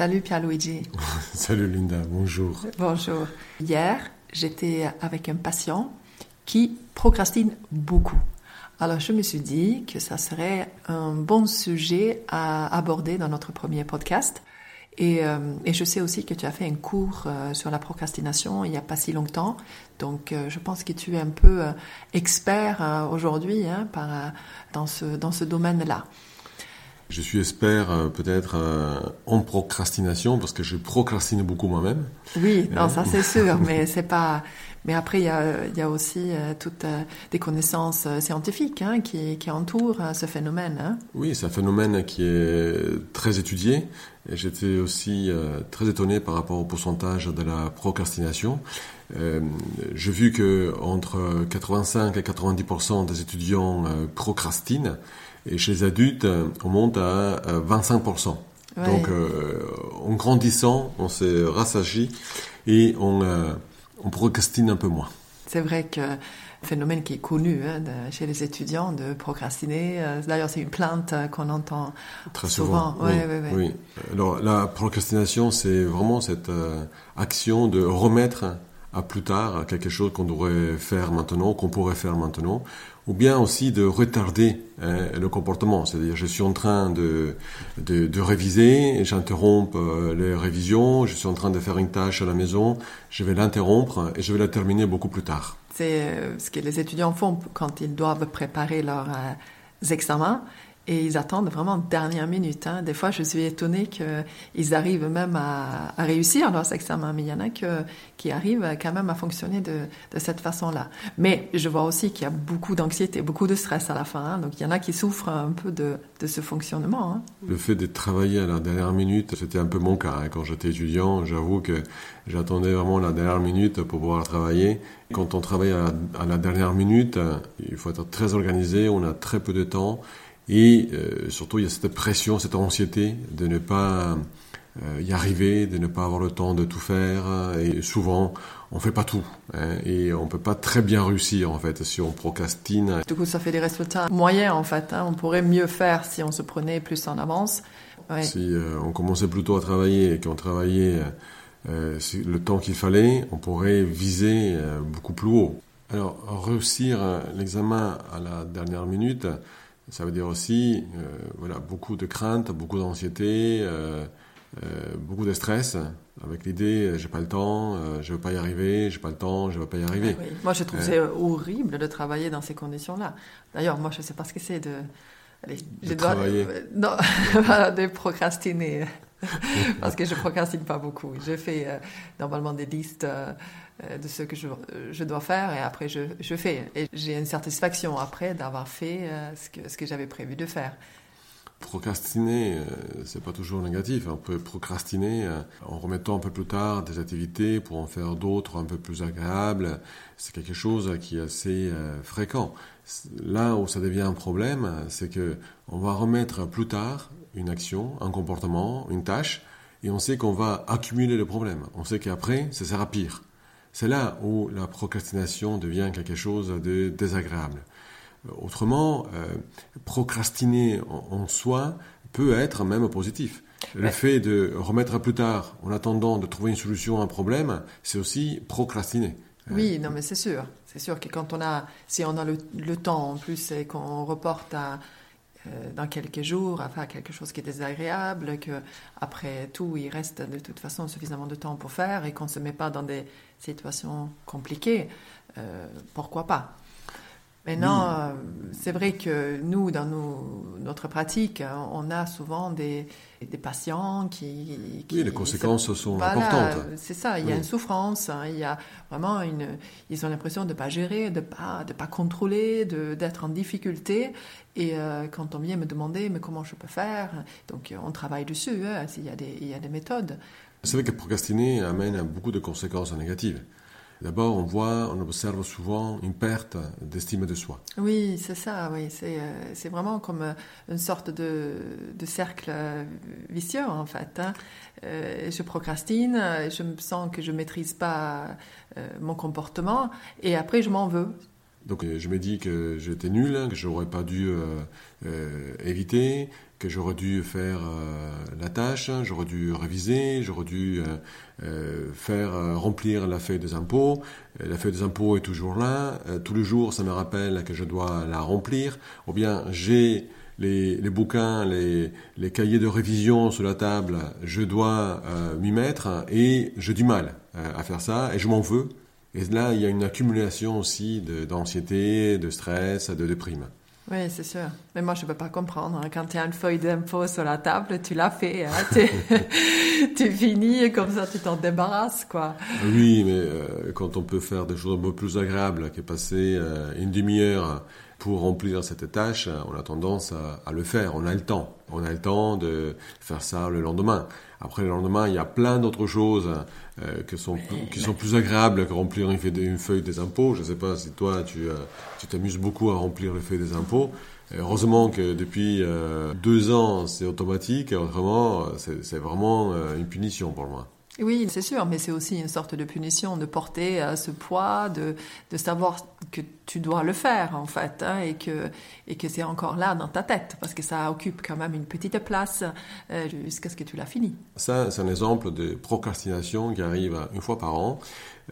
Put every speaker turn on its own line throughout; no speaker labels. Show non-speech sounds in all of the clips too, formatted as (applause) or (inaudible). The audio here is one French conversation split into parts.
Salut Pierluigi. (laughs)
Salut Linda, bonjour.
Bonjour. Hier, j'étais avec un patient qui procrastine beaucoup. Alors je me suis dit que ça serait un bon sujet à aborder dans notre premier podcast. Et, euh, je sais aussi que tu as fait un cours euh, sur la procrastination il n'y a pas si longtemps. Donc euh, je pense que tu es un peu expert aujourd'hui hein, dans ce, dans ce domaine-là.
Je suis expert euh, peut-être euh, en procrastination parce que je procrastine beaucoup moi-même.
Oui, non, ça c'est sûr, (laughs) mais c'est pas. Mais après, il y a, y a aussi euh, toutes des connaissances scientifiques hein, qui, qui, entourent ce phénomène. Hein.
Oui, c'est un phénomène qui est très étudié. Et j'étais aussi très étonné par rapport au pourcentage de la procrastination. J'ai vu que entre 85 et 90% des étudiants procrastinent. Et chez les adultes, on monte à 25%. Donc, euh, en grandissant, on s'est rassagi et on, euh, on procrastine un peu moins.
C'est vrai que phénomène qui est connu hein, chez les étudiants de procrastiner. Euh, d'ailleurs, c'est une plainte qu'on entend
très souvent. Oui, oui, Alors, la procrastination, c'est vraiment cette action de remettre à plus tard quelque chose qu'on devrait faire maintenant, qu'on pourrait faire maintenant, ou bien aussi de retarder hein, le comportement. C'est-à-dire, je suis en train de, de, réviser, j'interromps euh, les révisions, je suis en train de faire une tâche à la maison, je vais l'interrompre et je vais la terminer beaucoup plus tard.
C'est euh, ce que les étudiants font quand ils doivent préparer leurs euh, examens et ils attendent vraiment dernière minute. Hein. Des fois, je suis étonnée qu'ils arrivent même à, réussir leurs examens, mais il y en a que, qui arrivent quand même à fonctionner de, cette façon-là. Mais je vois aussi qu'il y a beaucoup d'anxiété, beaucoup de stress à la fin. Hein. Donc il y en a qui souffrent un peu de, ce fonctionnement. Hein.
Le fait de travailler à la dernière minute, c'était un peu mon cas. Quand j'étais étudiant, j'avoue que j'attendais vraiment la dernière minute pour pouvoir travailler. Quand on travaille à à la dernière minute, il faut être très organisé, on a très peu de temps. Et euh, surtout, il y a cette pression, cette anxiété de ne pas euh, y arriver, de ne pas avoir le temps de tout faire. Et souvent, on fait pas tout. Hein, et on peut pas très bien réussir, en fait, si on procrastine.
Du coup, ça fait des résultats moyens, en fait. Hein. On pourrait mieux faire si on se prenait plus en avance.
Si euh, on commençait plutôt à travailler et qu'on travaillait le temps qu'il fallait, on pourrait viser beaucoup plus haut. Alors, réussir l'examen à la dernière minute, ça veut dire aussi euh, voilà, beaucoup de crainte, beaucoup d'anxiété, euh, euh, beaucoup de stress, avec l'idée j'ai pas le temps, je veux pas y arriver, j'ai pas le temps, je veux pas y arriver.
Ah moi, je trouve c'est horrible de travailler dans ces conditions-là. D'ailleurs, moi, je sais pas ce que c'est de.
Allez, de travailler. (laughs)
non, (laughs) de procrastiner. (laughs) Parce que je procrastine pas beaucoup. Je fais normalement des listes euh, de ce que je, je, dois faire et après je, fais. Et j'ai une satisfaction après d'avoir fait euh, ce que, ce que j'avais prévu de faire.
Procrastiner, euh, c'est pas toujours négatif. On peut procrastiner en remettant un peu plus tard des activités pour en faire d'autres un peu plus agréables. C'est quelque chose qui est assez fréquent. Là où ça devient un problème, c'est que on va remettre plus tard une action, un comportement, une tâche, et on sait qu'on va accumuler le problème. On sait qu'après, ça sert à pire. C'est là où la procrastination devient quelque chose de désagréable. Euh, autrement, euh, procrastiner en, soi peut être même positif. Le fait de remettre à plus tard, en attendant de trouver une solution à un problème, c'est aussi procrastiner.
Oui, non, mais c'est sûr. C'est sûr que quand on a, si on a le, temps en plus et qu'on reporte à, euh, dans quelques jours à faire quelque chose qui est désagréable, que après tout, il reste de toute façon suffisamment de temps pour faire et qu'on ne se met pas dans des situations compliquées, euh, pourquoi pas? Maintenant, euh, c'est vrai que nous, dans notre pratique, on a souvent des, des patients qui,
Oui, les conséquences sont importantes.
C'est ça, il y a une souffrance, hein, il y a vraiment une... Ils ont l'impression de ne pas gérer, de ne pas, de pas contrôler, d'être en difficulté. Et euh, quand on vient me demander, mais comment je peux faire? Donc, on travaille dessus, hein, il, y a des, il y a des méthodes.
C'est vrai que procrastiner amène à beaucoup de conséquences négatives. D'abord, on voit, on observe souvent une perte d'estime de soi.
Oui, c'est ça, oui. C'est, euh, vraiment comme euh, une sorte de, de cercle euh, vicieux, en fait. Hein. je procrastine, je me sens que je ne maîtrise pas mon comportement, et après, je m'en veux.
Donc je me dis que j'étais nul, que j'aurais pas dû éviter, que j'aurais dû faire la tâche, j'aurais dû réviser, j'aurais dû faire remplir la feuille des impôts. La feuille des impôts est toujours là. tous les jours, ça me rappelle que je dois la remplir. Ou bien j'ai les, les bouquins, les, les, cahiers de révision sur la table, je dois euh, m'y mettre et j'ai du mal euh, à faire ça et je m'en veux. Et là, il y a une accumulation aussi d'anxiété, de, stress, de déprime.
Oui, c'est sûr. Mais moi, je ne peux pas comprendre. Hein. Quand tu as une feuille d'impôt sur la table, tu l'as fait. Hein. (laughs) tu finis et comme ça, tu t'en débarrasses. quoi.
Oui, mais euh, quand on peut faire des choses un peu plus agréables que passer une demi-heure pour remplir cette tâche, on a tendance à, le faire. On a le temps. On a le temps de faire ça le lendemain. Après le lendemain, il y a plein d'autres choses euh, qui, sont, qui sont plus agréables que remplir une feuille, des impôts. Je ne sais pas si toi, tu euh, tu t'amuses beaucoup à remplir les feuilles des impôts. Heureusement que depuis euh, deux ans, c'est automatique. Autrement, c'est vraiment une punition pour moi.
Oui, c'est sûr, mais c'est aussi une sorte de punition de porter ce poids, de, de savoir que tu dois le faire en fait, hein, et que, et que c'est encore là dans ta tête, parce que ça occupe quand même une petite place euh, jusqu'à ce que tu l'as fini.
Ça, c'est un exemple de procrastination qui arrive une fois par an.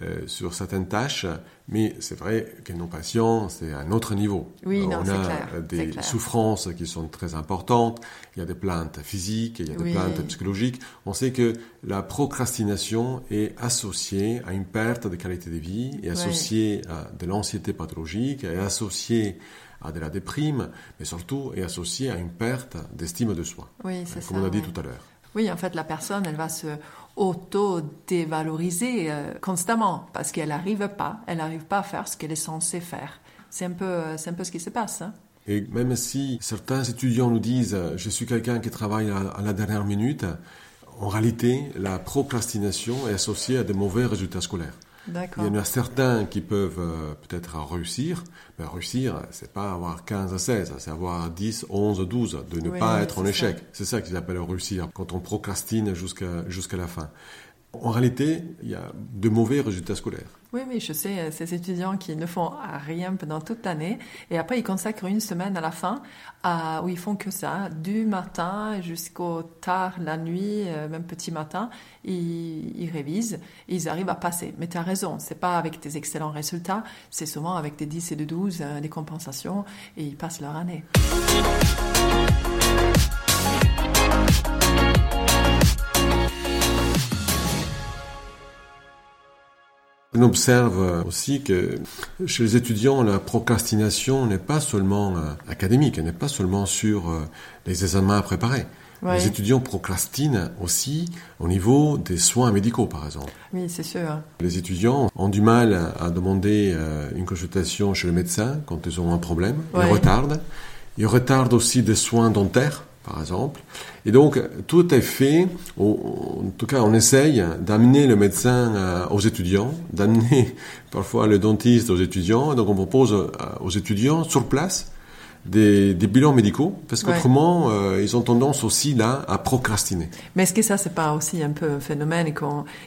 Euh, sur certaines tâches, mais c'est vrai que nos patients, c'est un autre niveau.
Oui,
On
a
des souffrances qui sont très importantes, il y a des plaintes physiques, il y a des plaintes psychologiques. On sait que la procrastination est associée à une perte de qualité de vie, est associée à de l'anxiété pathologique, est associée à de la déprime, mais surtout est associée à une perte d'estime de soi.
Oui, c'est
ça. Comme on a dit tout à l'heure.
Oui, en fait, la personne, elle va se auto-dévaloriser euh, constamment parce qu'elle n'arrive pas, elle n'arrive pas à faire ce qu'elle est censée faire. C'est un peu, euh, c'est un peu ce qui se passe. Hein.
Et même si certains étudiants nous disent euh, je suis quelqu'un qui travaille à, la dernière minute, en réalité, la procrastination est associée à de mauvais résultats scolaires. Il y en a certains qui peuvent euh, peut-être réussir, mais réussir, c'est pas avoir 15 à 16, c'est avoir 10, 11, 12, de ne pas être en échec. C'est ça qu'ils appellent réussir, quand on procrastine jusqu'à jusqu'à la fin. En réalité, il y a de mauvais résultats scolaires.
Oui, oui, je sais, euh, ces étudiants qui ne font rien pendant toute l'année et après ils consacrent une semaine à la fin où ils font que ça, du matin jusqu'au tard la nuit, euh, même petit matin, ils, ils révisent, ils arrivent à passer. Mais tu as raison, c'est pas avec des excellents résultats, c'est souvent avec des 10 et des 12, euh, des compensations et ils passent leur année.
On observe aussi que chez les étudiants, la procrastination n'est pas seulement euh, académique, elle n'est pas seulement sur euh, les examens à préparer. Les étudiants procrastinent aussi au niveau des soins médicaux, par exemple.
Oui, c'est sûr.
Les étudiants ont du mal à demander euh, une consultation chez le médecin quand ils ont un problème. Ils retardent. Ils retardent aussi des soins dentaires par exemple. Et donc, tout est fait, en tout cas, on essaye d'amener le médecin euh, aux étudiants, d'amener (laughs) parfois le dentiste aux étudiants. donc, on propose euh, aux étudiants sur place des, bilans médicaux, parce qu'autrement, euh, ils ont tendance aussi là à procrastiner.
Mais est-ce que ça, c'est pas aussi un peu un phénomène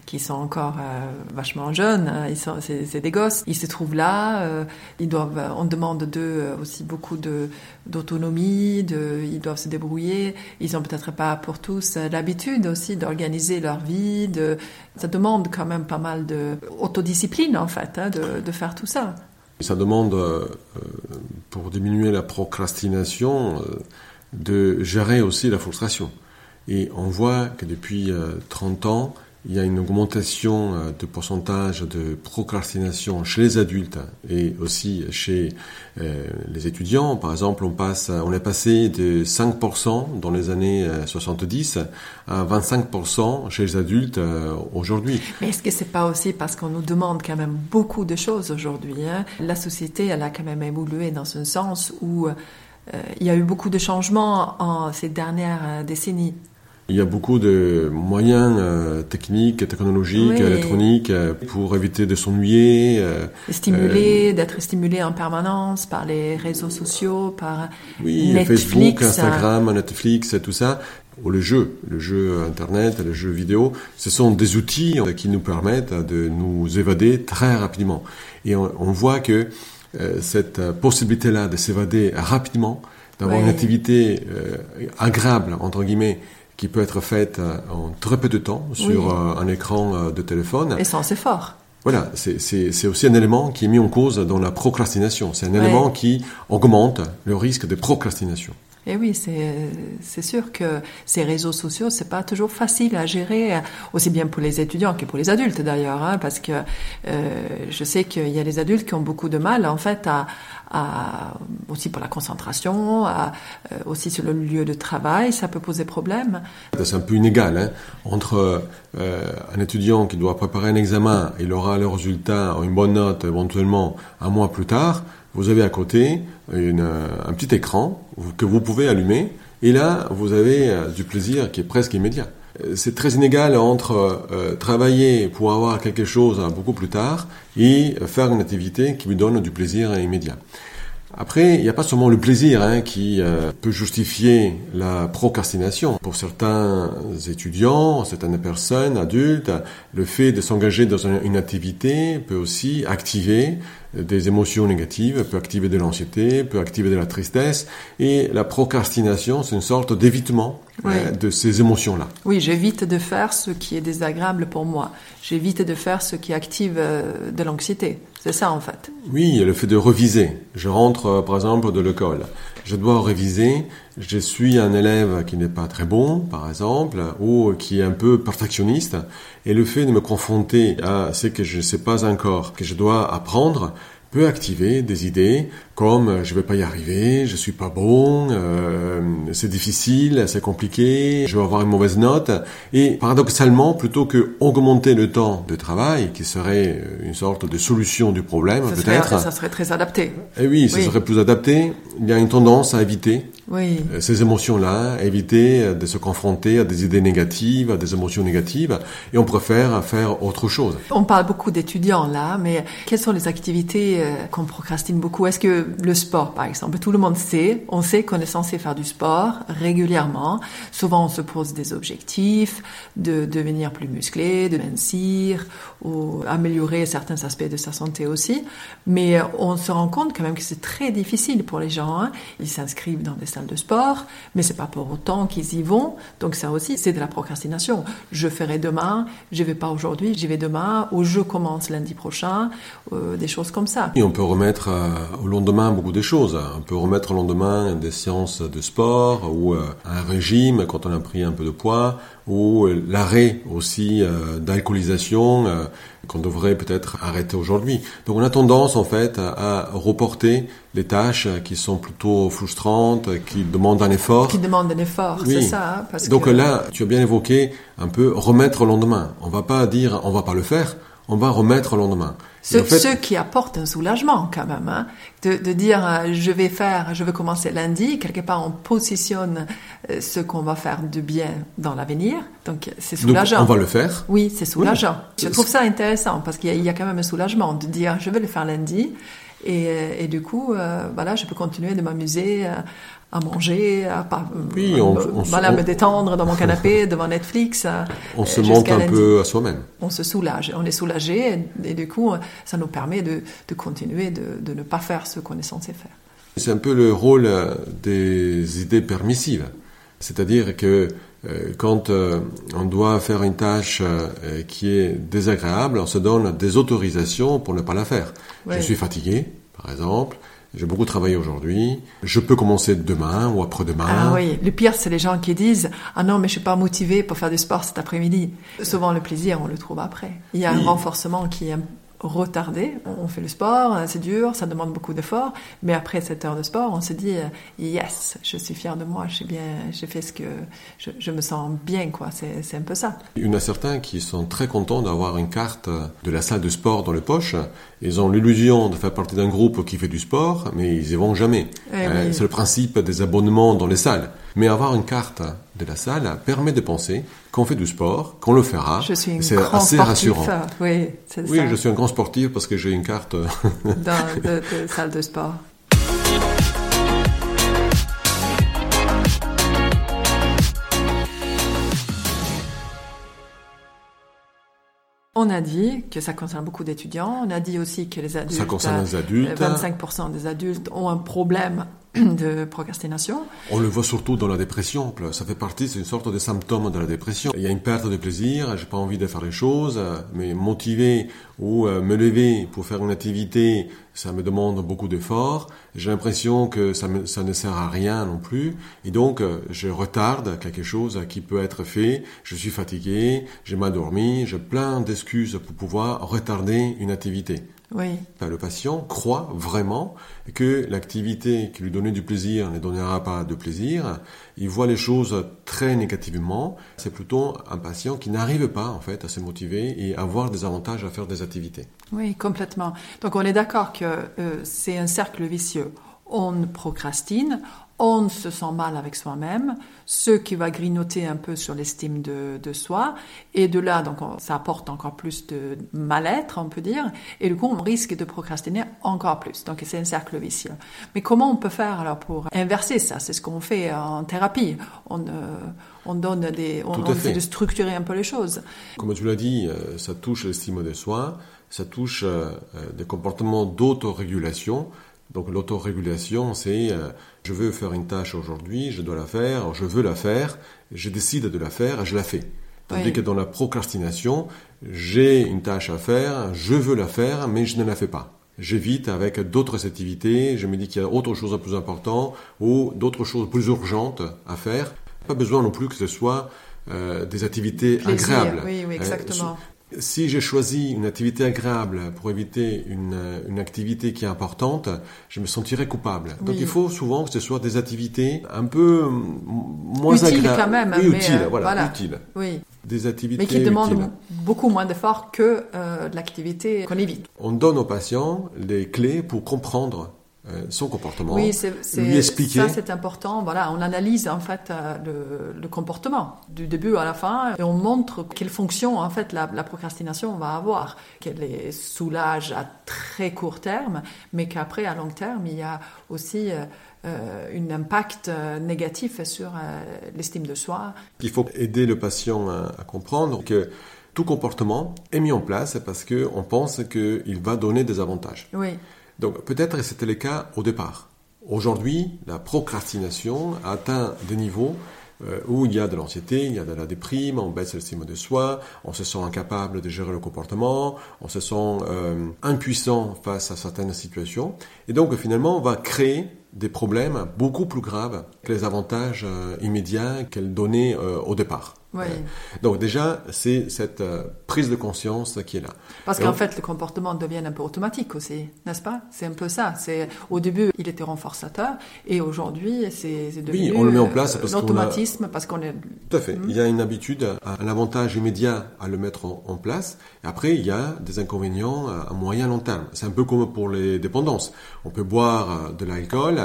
qui sont encore euh, vachement jeunes hein, Ils sont, c'est, des gosses, ils se trouvent là, euh, ils doivent, on demande d'eux aussi beaucoup de d'autonomie, de, ils doivent se débrouiller. Ils ont peut-être pas pour tous l'habitude aussi d'organiser leur vie. De, ça demande quand même pas mal de autodiscipline en fait, hein, de, de faire tout ça.
Ça demande, euh, pour diminuer la procrastination, euh, de gérer aussi la frustration. Et on voit que depuis 30 euh, ans, il y a une augmentation euh, de pourcentage de procrastination chez les adultes et aussi chez euh, les étudiants. Par exemple, on est passé de 5% dans les années 70 euh, à 25% chez les adultes aujourd'hui.
Mais est-ce que c'est pas aussi parce qu'on nous demande quand même beaucoup de choses aujourd'hui hein? La société, elle a quand même évolué dans un sens où il y a eu beaucoup de changements en ces dernières décennies.
Il y a beaucoup de moyens euh, techniques, technologiques, électroniques euh, pour éviter de s'ennuyer.
Euh, stimuler, d'être stimulé en permanence par les réseaux sociaux, par
oui, Facebook, Instagram, Netflix, tout ça. Ou le jeu, le jeu Internet, le jeu vidéo, ce sont des outils qui nous permettent de nous évader très rapidement. Et on, voit que cette possibilité-là de s'évader rapidement, d'avoir une activité agréable, entre guillemets, qui peut être faite en très peu de temps sur un écran de téléphone.
Et sans effort.
Voilà, c'est aussi un élément qui est mis en cause dans la procrastination. C'est un élément qui augmente le risque de procrastination.
Et eh oui, c'est sûr que ces réseaux sociaux, c'est pas toujours facile à gérer, aussi bien pour les étudiants que pour les adultes d'ailleurs, hein, parce que euh, je sais qu'il y a des adultes qui ont beaucoup de mal en fait aussi pour la concentration, euh, aussi sur le lieu de travail, ça peut poser problème.
C'est un peu inégal hein, entre euh, un étudiant qui doit préparer un examen, il aura le résultat, une bonne note éventuellement un mois plus tard vous avez à côté une, un petit écran que vous pouvez allumer, et là, vous avez euh, du plaisir qui est presque immédiat. Euh, c'est très inégal entre euh, travailler pour avoir quelque chose beaucoup plus tard et faire une activité qui vous donne du plaisir immédiat. Après, il n'y a pas seulement le plaisir hein, qui euh, peut justifier la procrastination. Pour certains étudiants, certaines personnes adultes, le fait de s'engager dans une activité peut aussi activer des émotions négatives, peut activer de l'anxiété, peut activer de la tristesse. Et la procrastination, c'est une sorte d'évitement hein, de ces émotions-là.
Oui, j'évite de faire ce qui est désagréable pour moi. J'évite de faire ce qui active euh, de l'anxiété. C'est ça en fait.
Oui, le fait de reviser. Je rentre euh, par exemple de l'école. Je dois réviser. Je suis un élève qui n'est pas très bon, par exemple, ou qui est un peu perfectionniste. Et le fait de me confronter à ce que je ne sais pas encore, que je dois apprendre, peut activer des idées comme euh, je vais pas y arriver, je suis pas bon, euh, c'est difficile, c'est compliqué, je vais avoir une mauvaise note. Et paradoxalement, plutôt que augmenter le temps de travail, qui serait euh, une sorte de solution du problème, peut-être.
Ça serait très adapté.
Eh oui, ça serait plus adapté. Il y a une tendance à éviter oui. ces émotions-là, éviter de se confronter à des idées négatives, à des émotions négatives, et on préfère faire autre chose.
On parle beaucoup d'étudiants là, mais quelles sont les activités qu'on procrastine beaucoup? Est-ce que le sport, par exemple. Tout le monde sait, on sait qu'on est censé faire du sport régulièrement. Souvent, on se pose des objectifs de devenir plus musclé, de mincir, ou améliorer certains aspects de sa santé aussi. Mais on se rend compte quand même que c'est très difficile pour les gens. Hein. Ils s'inscrivent dans des salles de sport, mais c'est pas pour autant qu'ils y vont. Donc ça aussi, c'est de la procrastination. Je ferai demain, je vais pas aujourd'hui, j'y vais demain, ou je commence lundi prochain, euh, des choses comme ça.
Et on peut remettre euh, au lendemain beaucoup de choses. On peut remettre au lendemain des séances de sport ou euh, un régime quand on a pris un peu de poids ou euh, l'arrêt aussi euh, d'alcoolisation qu'on devrait peut-être arrêter aujourd'hui. Donc on a tendance en fait à, reporter les tâches qui sont plutôt frustrantes, qui demandent un effort.
Qui demandent un effort, c'est ça.
Hein, Donc là, tu as bien évoqué un peu remettre au lendemain. On va pas dire on va pas le faire, on va remettre au lendemain.
Ce, qui apporte un soulagement quand même, hein, de, de, dire euh, je vais faire, je vais commencer lundi, quelque part on positionne euh, ce qu'on va faire de bien dans l'avenir, donc c'est soulageant.
Donc, on va le faire.
Oui, c'est soulageant. Je trouve ça intéressant parce qu'il y, y, a quand même un soulagement de dire je vais le faire lundi et, euh, et du coup, voilà, je peux continuer de m'amuser à manger, à, oui, on, voilà, me détendre dans mon (laughs) canapé devant Netflix.
On se monte un peu à soi-même.
On se soulage, on est soulagé et, du coup, ça nous permet de, de continuer de, de, ne pas faire ce qu'on est censé faire.
C'est un peu le rôle des idées permissives. C'est-à-dire que euh, quand euh, on doit faire une tâche euh, qui est désagréable, on se donne des autorisations pour ne pas la faire. Je suis fatigué, par exemple, j'ai beaucoup travaillé aujourd'hui. Je peux commencer demain ou après-demain.
Ah oui, le pire, c'est les gens qui disent Ah non, mais je suis pas motivé pour faire du sport cet après-midi. Souvent, le plaisir, on le trouve après. Il y a un renforcement qui est retardé. On fait le sport, c'est dur, ça demande beaucoup d'efforts, mais après cette heure de sport, on se dit yes, je suis fier de moi, j'ai bien, j'ai fait ce que je, me sens bien, quoi. C'est un peu ça.
Il y en a certains qui sont très contents d'avoir une carte de la salle de sport dans les poches. Ils ont l'illusion de faire partie d'un groupe qui fait du sport, mais ils y vont jamais. Eh euh, c'est le principe des abonnements dans les salles. Mais avoir une carte de la salle permet de penser qu'on fait du sport, qu'on le fera.
Je suis une grand assez rassurant. Oui,
oui je suis un grand sportif parce que j'ai une carte
Dans, (laughs) de, salle de sport. On a dit que ça concerne beaucoup d'étudiants. On a dit aussi que les adultes,
ça concerne les adultes.
25% des adultes ont un problème (coughs)
On le voit surtout dans la dépression. Ça fait partie, c'est une sorte de symptôme de la dépression. Il y a une perte de plaisir, j'ai pas envie de faire les choses, mais motiver ou euh, me lever pour faire une activité, ça me demande beaucoup d'efforts. J'ai l'impression que ça, ça ne sert à rien non plus. Et donc, euh, je retarde quelque chose qui peut être fait. Je suis fatigué, j'ai mal dormi, j'ai plein d'excuses pour pouvoir retarder une activité.
Oui.
Le patient croit vraiment que l'activité qui lui donnait du plaisir ne donnera pas de plaisir. Il voit les choses très négativement. C'est plutôt un patient qui n'arrive pas en fait à se motiver et à avoir des avantages à faire des activités.
Oui, complètement. Donc on est d'accord que euh, c'est un cercle vicieux. On procrastine, on se sent mal avec soi-même, ce qui va grignoter un peu sur l'estime de, soi, et de là, donc, ça apporte encore plus de mal-être, on peut dire, et du coup, on risque de procrastiner encore plus. Donc, c'est un cercle vicieux. Mais comment on peut faire alors pour inverser ça? C'est ce qu'on fait en thérapie. On, euh, on donne des, on, essaie de structurer un peu les choses.
Comme tu l'as dit, euh, ça touche l'estime de soi, ça touche euh, des comportements d'autorégulation donc l'autorégulation, c'est euh, je veux faire une tâche aujourd'hui, je dois la faire, je veux la faire, je décide de la faire je la fais. Tandis que dans la procrastination, j'ai une tâche à faire, je veux la faire, mais je ne la fais pas. J'évite avec d'autres activités, je me dis qu'il y a autre chose de plus important ou d'autres choses plus urgentes à faire. Pas besoin non plus que ce soit euh, des activités agréables.
Oui, oui, exactement.
Si j'ai choisi une activité agréable pour éviter une, une, activité qui est importante, je me sentirais coupable. Donc il faut souvent que ce soit des activités un peu moins agréables.
quand même.
Oui, utiles, voilà, utiles.
Oui.
Des activités
Mais qui demandent beaucoup moins d'efforts que euh, l'activité qu'on évite.
On donne aux patients les clés pour comprendre euh, son comportement,
oui, lui expliquer. Ça, c'est important. Voilà, on analyse en fait euh, le, le, comportement du début à la fin et on montre quelle fonction en fait la, la procrastination va avoir, qu'elle soulage à très court terme, mais qu'après à long terme il y a aussi euh, euh un impact négatif sur l'estime de soi.
Il faut aider le patient à, à comprendre que tout comportement est mis en place parce qu'on pense qu'il va donner des avantages.
Oui.
Donc peut-être c'était le cas au départ. Aujourd'hui, la procrastination atteint des niveaux euh, où il y a de l'anxiété, il y a de la déprime, on baisse l'estime de soi, on se sent incapable de gérer le comportement, on se sent euh, impuissant face à certaines situations. Et donc finalement, on va créer des problèmes beaucoup plus graves que les avantages euh, immédiats qu'elle donnait au départ.
Oui.
Donc déjà, c'est cette euh, prise de conscience qui est là.
Parce qu'en fait, le comportement devient un peu automatique aussi, n'est-ce pas? C'est un peu ça. C'est au début, il était renforçateur, et aujourd'hui, c'est devenu
oui, on le met en place parce
l'automatisme, parce qu'on est.
Tout à fait. Hmm. Il y a une habitude, un avantage immédiat à le mettre en, place. Et après, il y a des inconvénients à moyen long terme. C'est un peu comme pour les dépendances. On peut boire euh, de l'alcool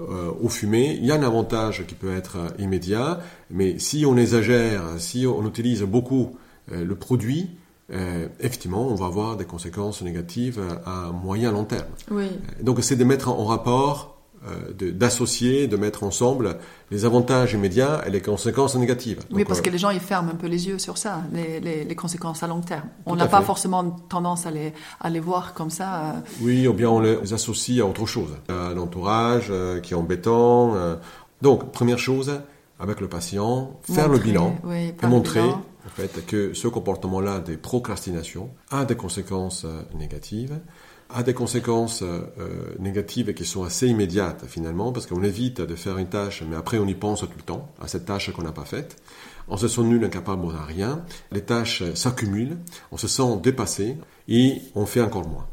euh, ou fumer. Il y a un avantage qui peut être immédiat, mais si on exagère si on utilise beaucoup euh, le produit, euh, effectivement, on va avoir des conséquences négatives à moyen long terme.
Oui.
Euh, donc, c'est de mettre en rapport, d'associer, de, mettre ensemble les avantages immédiats et les conséquences négatives.
oui, parce que les gens, ils ferment un peu les yeux sur ça, les, conséquences à long terme. On n'a pas forcément tendance à les, à les voir comme ça.
Oui, ou bien on les associe à autre chose, à l'entourage qui est embêtant. Donc, première chose, avec le patient, faire le bilan et montrer En fait, que ce comportement-là des procrastinations a des conséquences euh, négatives, a des conséquences euh, négatives qui sont assez immédiates finalement, parce qu'on évite de faire une tâche, mais après on y pense tout le temps, à cette tâche qu'on n'a pas faite. On se sent nul, incapable, on n'a rien. Les tâches s'accumulent, on se sent dépassé et on fait encore moins.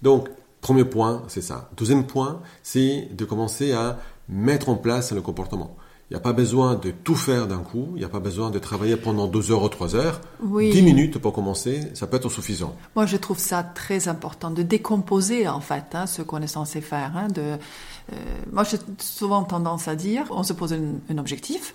Donc, premier point, c'est ça. Deuxième point, c'est de commencer à mettre en place le comportement. Il n'y a pas besoin de tout faire d'un coup, il n'y a pas besoin de travailler pendant deux heures ou trois heures.
Oui.
Dix minutes pour commencer, ça peut être suffisant.
Moi, je trouve ça très important de décomposer en fait hein, ce qu'on est censé faire. Hein, de, euh, moi, j'ai souvent tendance à dire, on se pose un, objectif,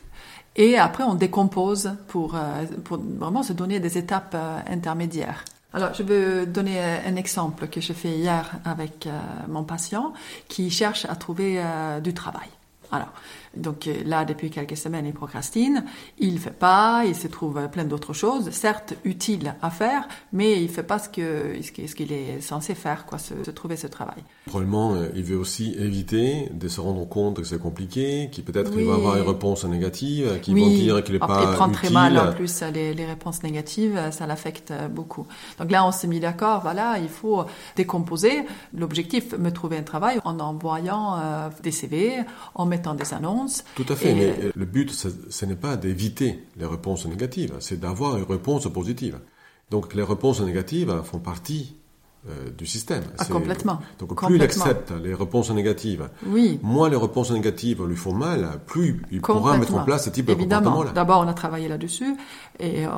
et après on décompose pour, euh, pour, vraiment se donner des étapes euh, intermédiaires. Alors, je veux donner un exemple que j'ai fait hier avec mon patient qui cherche à trouver du travail. Alors, Donc euh, là, depuis quelques semaines, il procrastine, il fait pas, il se trouve plein d'autres choses, certes utiles à faire, mais il fait pas ce que ce qu'il est censé faire, quoi, se, trouver ce travail.
Probablement, euh, il veut aussi éviter de se rendre compte que c'est compliqué, qu'il peut-être il va avoir une réponse négative, qui vont dire qu'il n'est pas
Il prend
très
mal en plus les, les réponses négatives, ça l'affecte beaucoup. Donc là, on s'est mis d'accord, voilà, il faut décomposer. L'objectif, me trouver un travail en envoyant euh, des CV, en mettant des annonces.
Tout à fait, mais le but, ce n'est pas d'éviter les réponses négatives, c'est d'avoir une réponse positive. Donc les réponses négatives font partie euh, du système.
Ah, complètement.
Donc plus il accepte les réponses négatives,
oui.
moins les réponses négatives lui font mal, plus il pourra mettre en place ce type de comportement-là.
D'abord, on a travaillé là-dessus et euh,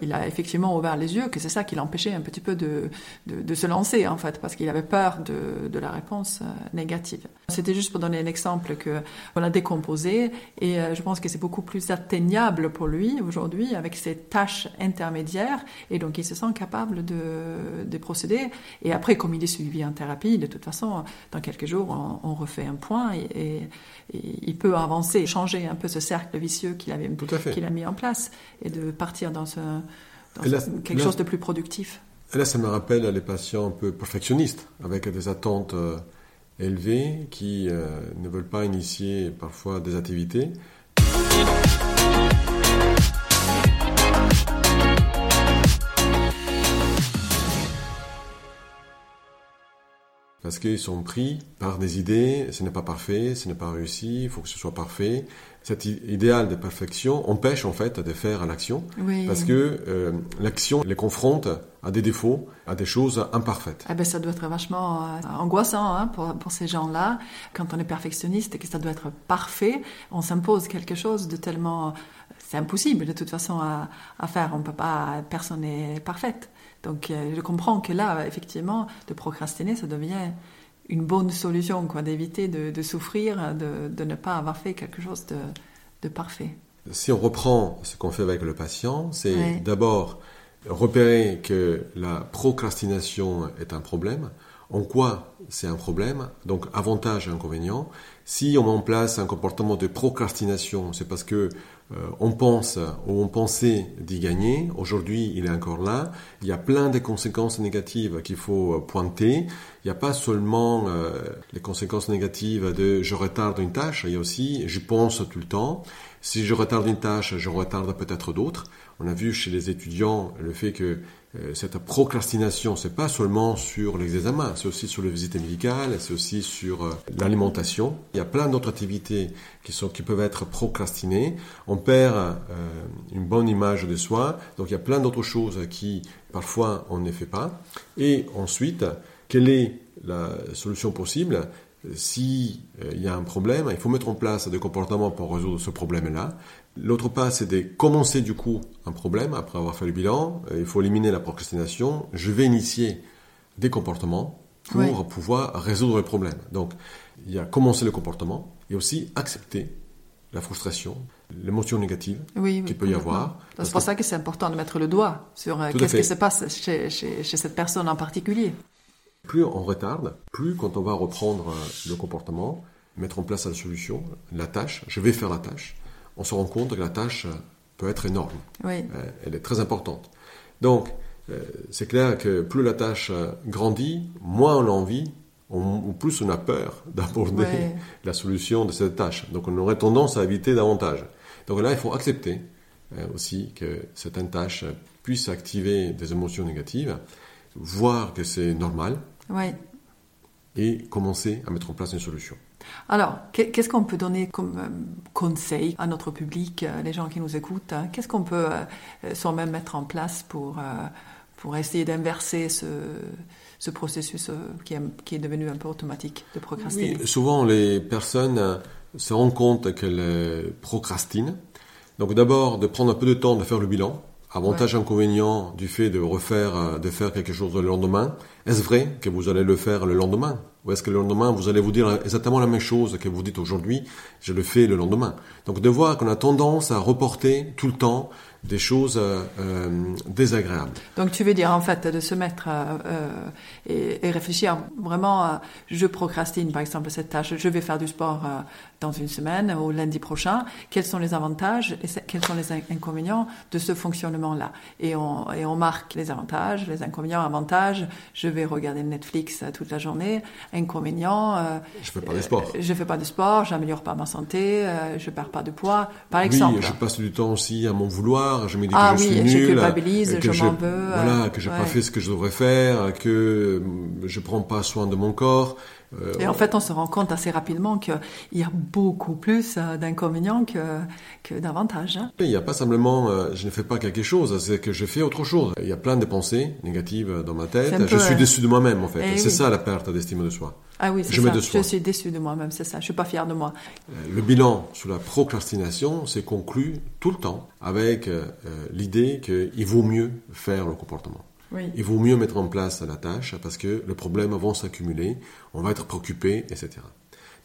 il a effectivement ouvert les yeux que c'est ça qui l'empêchait un petit peu de, de, de, se lancer en fait, parce qu'il avait peur de, de la réponse euh, négative. C'était juste pour donner un exemple que on a décomposé et je pense que c'est beaucoup plus atteignable pour lui aujourd'hui avec ses tâches intermédiaires et donc il se sent capable de, de procéder et après, comme il est suivi en thérapie, de toute façon, dans quelques jours, on, refait un point et, il peut avancer, changer un peu ce cercle vicieux qu'il avait, qu'il a mis en place et de partir dans, ce, quelque chose de plus productif.
Et là, ça me rappelle les patients un peu perfectionnistes, avec des attentes euh, élevées, qui euh, ne veulent pas initier parfois des activités. Parce qu'ils sont pris par des idées, ce n'est pas parfait, ce n'est pas réussi, il faut que ce soit parfait. Cet idéal de perfection empêche en fait de faire l'action, parce que euh, l'action les confronte à des défauts, à des choses imparfaites.
Ah ben, ça doit être vachement euh, angoissant hein, pour, pour, ces gens-là. Quand on est perfectionniste et que ça doit être parfait, on s'impose quelque chose de tellement... C'est impossible de toute façon à, à faire, on peut pas, personne n'est parfaite. Donc euh, je comprends que là, effectivement, de procrastiner, ça devient une bonne solution, quoi, d'éviter de, souffrir, de, ne pas avoir fait quelque chose de, parfait.
Si on reprend ce qu'on fait avec le patient, c'est d'abord repérer que la procrastination est un problème, en quoi c'est un problème, donc avantage et inconvénient. Si on met en place un comportement de procrastination, c'est parce que euh, on pense ou on pensait d'y gagner. Aujourd'hui, il est encore là. Il y a plein de conséquences négatives qu'il faut euh, pointer. Il n'y a pas seulement euh, les conséquences négatives de je retarde une tâche, il y a aussi je pense tout le temps. Si je retarde une tâche, je retarde peut-être d'autres. On a vu chez les étudiants le fait que cette procrastination, c'est pas seulement sur les examens, c'est aussi sur les visites médicales, c'est aussi sur euh, l'alimentation. Il y a plein d'autres activités qui sont qui peuvent être procrastinées. On perd euh, une bonne image de soi, donc il y a plein d'autres choses qui parfois on ne fait pas. Et ensuite, quelle est la solution possible? Si il y a un problème, il faut mettre en place des comportements pour résoudre ce problème-là. L'autre pas, c'est de commencer du coup un problème après avoir fait le bilan. Euh, il faut éliminer la procrastination. Je vais initier des comportements pour pouvoir résoudre le problème. Donc, il y a commencer le comportement et aussi accepter la frustration, l'émotion négative qu'il peut y avoir.
C'est pour ça que c'est important de mettre le doigt sur euh, qu'est-ce qui se passe chez, chez, cette personne en particulier.
Plus on retarde, plus quand on va reprendre euh, le comportement, mettre en place la solution, la tâche, je vais faire la tâche, on se rend compte que la tâche peut être énorme.
Euh,
elle est très importante. Donc, euh, c'est clair que plus la tâche grandit, moins on a envie, ou plus on a peur (laughs) d'aborder la solution de cette tâche. Donc, on aurait tendance à éviter davantage. Donc là, il faut accepter euh, aussi que certaines tâches puissent activer des émotions négatives, voir que c'est normal, et commencer à mettre en place une solution.
Alors, qu'est-ce qu'on peut donner comme euh, conseil à notre public, euh, les gens qui nous écoutent hein? Qu'est-ce qu'on peut euh, soi-même mettre en place pour, pour essayer d'inverser ce, ce processus qui est, qui, est, devenu un peu automatique de procrastiner?
Oui, Souvent, les personnes se rendent compte qu'elles procrastinent. Donc d'abord, de prendre un peu de temps de faire le bilan. Avantage, inconvénient du fait de refaire, de faire quelque chose le lendemain. Est-ce vrai que vous allez le faire le lendemain? Ou est-ce que le lendemain, vous allez vous dire exactement la même chose que vous dites aujourd'hui, je le fais le lendemain? Donc de voir qu'on a tendance à reporter tout le temps des choses euh, euh, désagréables.
Donc tu veux dire en fait de se mettre euh, et, et, réfléchir vraiment à je procrastine par exemple cette tâche, je vais faire du sport dans une semaine ou lundi prochain, quels sont les avantages et quels sont les inconvénients de ce fonctionnement-là et on, et on marque les avantages, les inconvénients, avantages, je vais regarder Netflix toute la journée, inconvénients,
je fais pas de sport.
je fais pas de sport, j'améliore pas ma santé, je perds pas de poids par exemple.
Oui, je passe du temps aussi à mon vouloir je me dis
ah
que
je
suis
je
nul,
culpabilise,
que
je m'en veux.
Voilà, que j'ai pas fait ce que je devrais faire, que je prends pas soin de mon corps.
Euh, et en fait, on se rend compte assez rapidement qu'il y a beaucoup plus euh, d'inconvénients que, que d'avantages. Hein.
Il n'y a pas simplement euh, je ne fais pas quelque chose, c'est que je fais autre chose. Il y a plein de pensées négatives dans ma tête. Je suis déçu de moi-même, en fait.
Eh
c'est ça la perte d'estime de soi.
Ah oui, c'est ça. Je suis déçu de moi-même, c'est ça. Je suis pas fier de moi.
Le bilan sur la procrastination s'est conclu tout le temps avec l'idée qu'il vaut mieux faire le comportement. Il vaut mieux mettre en place la tâche parce que le problème va s'accumuler, on va être préoccupé, etc.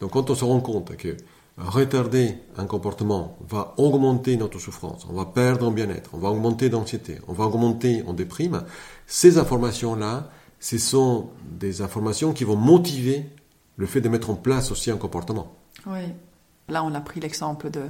Donc quand on se rend compte que retarder un comportement va augmenter notre souffrance, on va perdre en bien-être, on va augmenter d'anxiété, on va augmenter en déprime, ces informations-là, ce sont des informations qui vont motiver le fait de mettre en place aussi un comportement.
Oui. Là, on a pris l'exemple de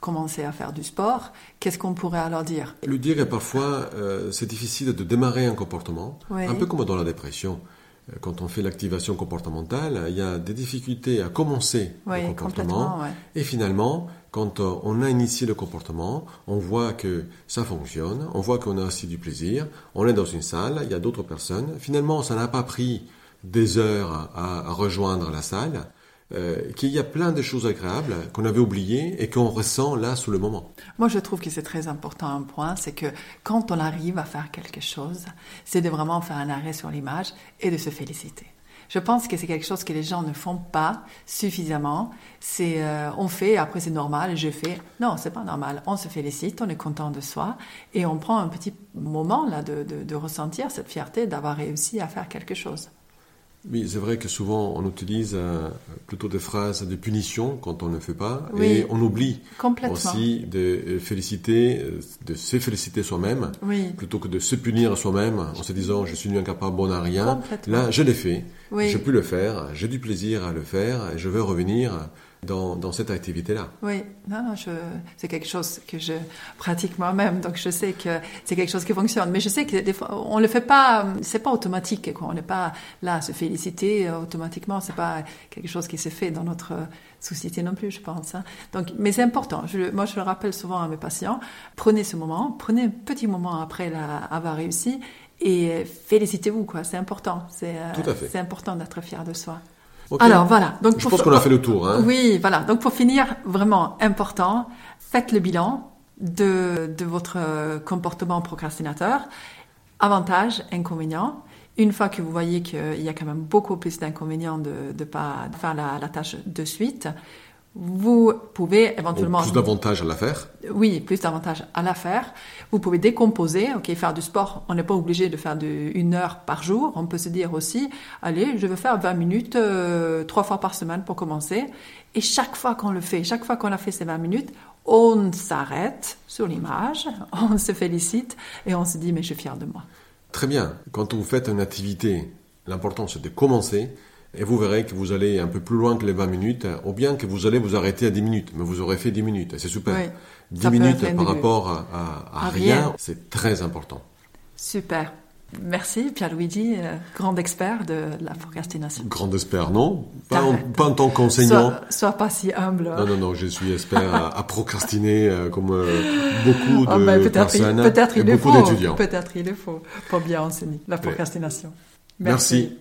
commencer à faire du sport. Qu'est-ce qu'on pourrait alors dire?
Le dire est parfois, euh, c'est difficile de démarrer un comportement, un peu comme dans la dépression. Euh, quand on fait l'activation comportementale, il y a des difficultés à commencer le comportement. Et finalement, quand euh, on a initié le comportement, on voit que ça fonctionne, on voit qu'on a aussi du plaisir, on est dans une salle, il y a d'autres personnes. Finalement, ça n'a pas pris des heures à rejoindre la salle. Euh, qu'il y a plein de choses agréables qu'on avait oubliées et qu'on ressent là sous le moment.
Moi, je trouve que c'est très important un point, c'est que quand on arrive à faire quelque chose, c'est de vraiment faire un arrêt sur l'image et de se féliciter. Je pense que c'est quelque chose que les gens ne font pas suffisamment. C'est euh, on fait, après c'est normal, je fais. Non, c'est pas normal. On se félicite, on est content de soi et on prend un petit moment là de, ressentir cette fierté d'avoir réussi à faire quelque chose.
Oui, c'est vrai que souvent on utilise euh, plutôt des phrases de punition quand on ne fait pas. Et on oublie aussi de euh, féliciter, euh, de se féliciter soi-même plutôt que de se punir soi-même en se disant je suis incapable, bon à rien. Là, je l'ai fait, je peux le faire, j'ai du plaisir à le faire. Et je veux revenir dans, dans cette activité-là.
Oui, non, non, c'est quelque chose que je pratique moi-même, donc je sais que c'est quelque chose qui fonctionne. Mais je sais que des fois, on le fait pas, c'est pas automatique, quoi. On n'est pas là à se féliciter euh, automatiquement. C'est pas quelque chose qui s'est fait dans notre société non plus, je pense. Hein. Donc, mais c'est important. Je, moi, je le rappelle souvent à mes patients. Prenez ce moment, prenez un petit moment après la, avoir réussi et félicitez-vous, quoi. C'est important. C'est,
euh,
c'est important d'être fier de soi. Alors voilà.
Donc je pense qu'on a fait le tour. Hein.
Oui, voilà. Donc pour finir, vraiment important, faites le bilan de, de votre comportement procrastinateur. Avantages, inconvénients. Une fois que vous voyez qu'il y a quand même beaucoup plus d'inconvénients de ne pas faire la, la, tâche de suite, vous pouvez éventuellement...
plus d'avantages à la faire
Oui, plus d'avantages à la faire. Vous pouvez décomposer, ok, faire du sport, on n'est pas obligé de faire de, une heure par jour. On peut se dire aussi, allez, je veux faire 20 minutes euh, trois fois par semaine pour commencer. Et chaque fois qu'on le fait, chaque fois qu'on a fait ces 20 minutes, on s'arrête sur l'image, (laughs) on se félicite et on se dit, mais je suis fier de moi.
Très bien. Quand vous faites une activité, l'important c'est de commencer et vous verrez que vous allez un peu plus loin que les 20 minutes, ou bien que vous allez vous arrêter à 10 minutes, mais vous aurez fait 10 minutes, c'est super. 10 minutes par rapport à, rien, c'est très important.
Super. Merci Pierre-Luigi, euh, grand expert de la procrastination.
Grand expert, non? Pas en, tant qu'enseignant.
Sois, pas si humble.
Non, non, non, je suis expert à, procrastiner euh, comme euh, beaucoup oh, de ben, personnes
peut-être
et
il
beaucoup d'étudiants.
Peut-être il le faut pour bien enseigner la procrastination.
Merci.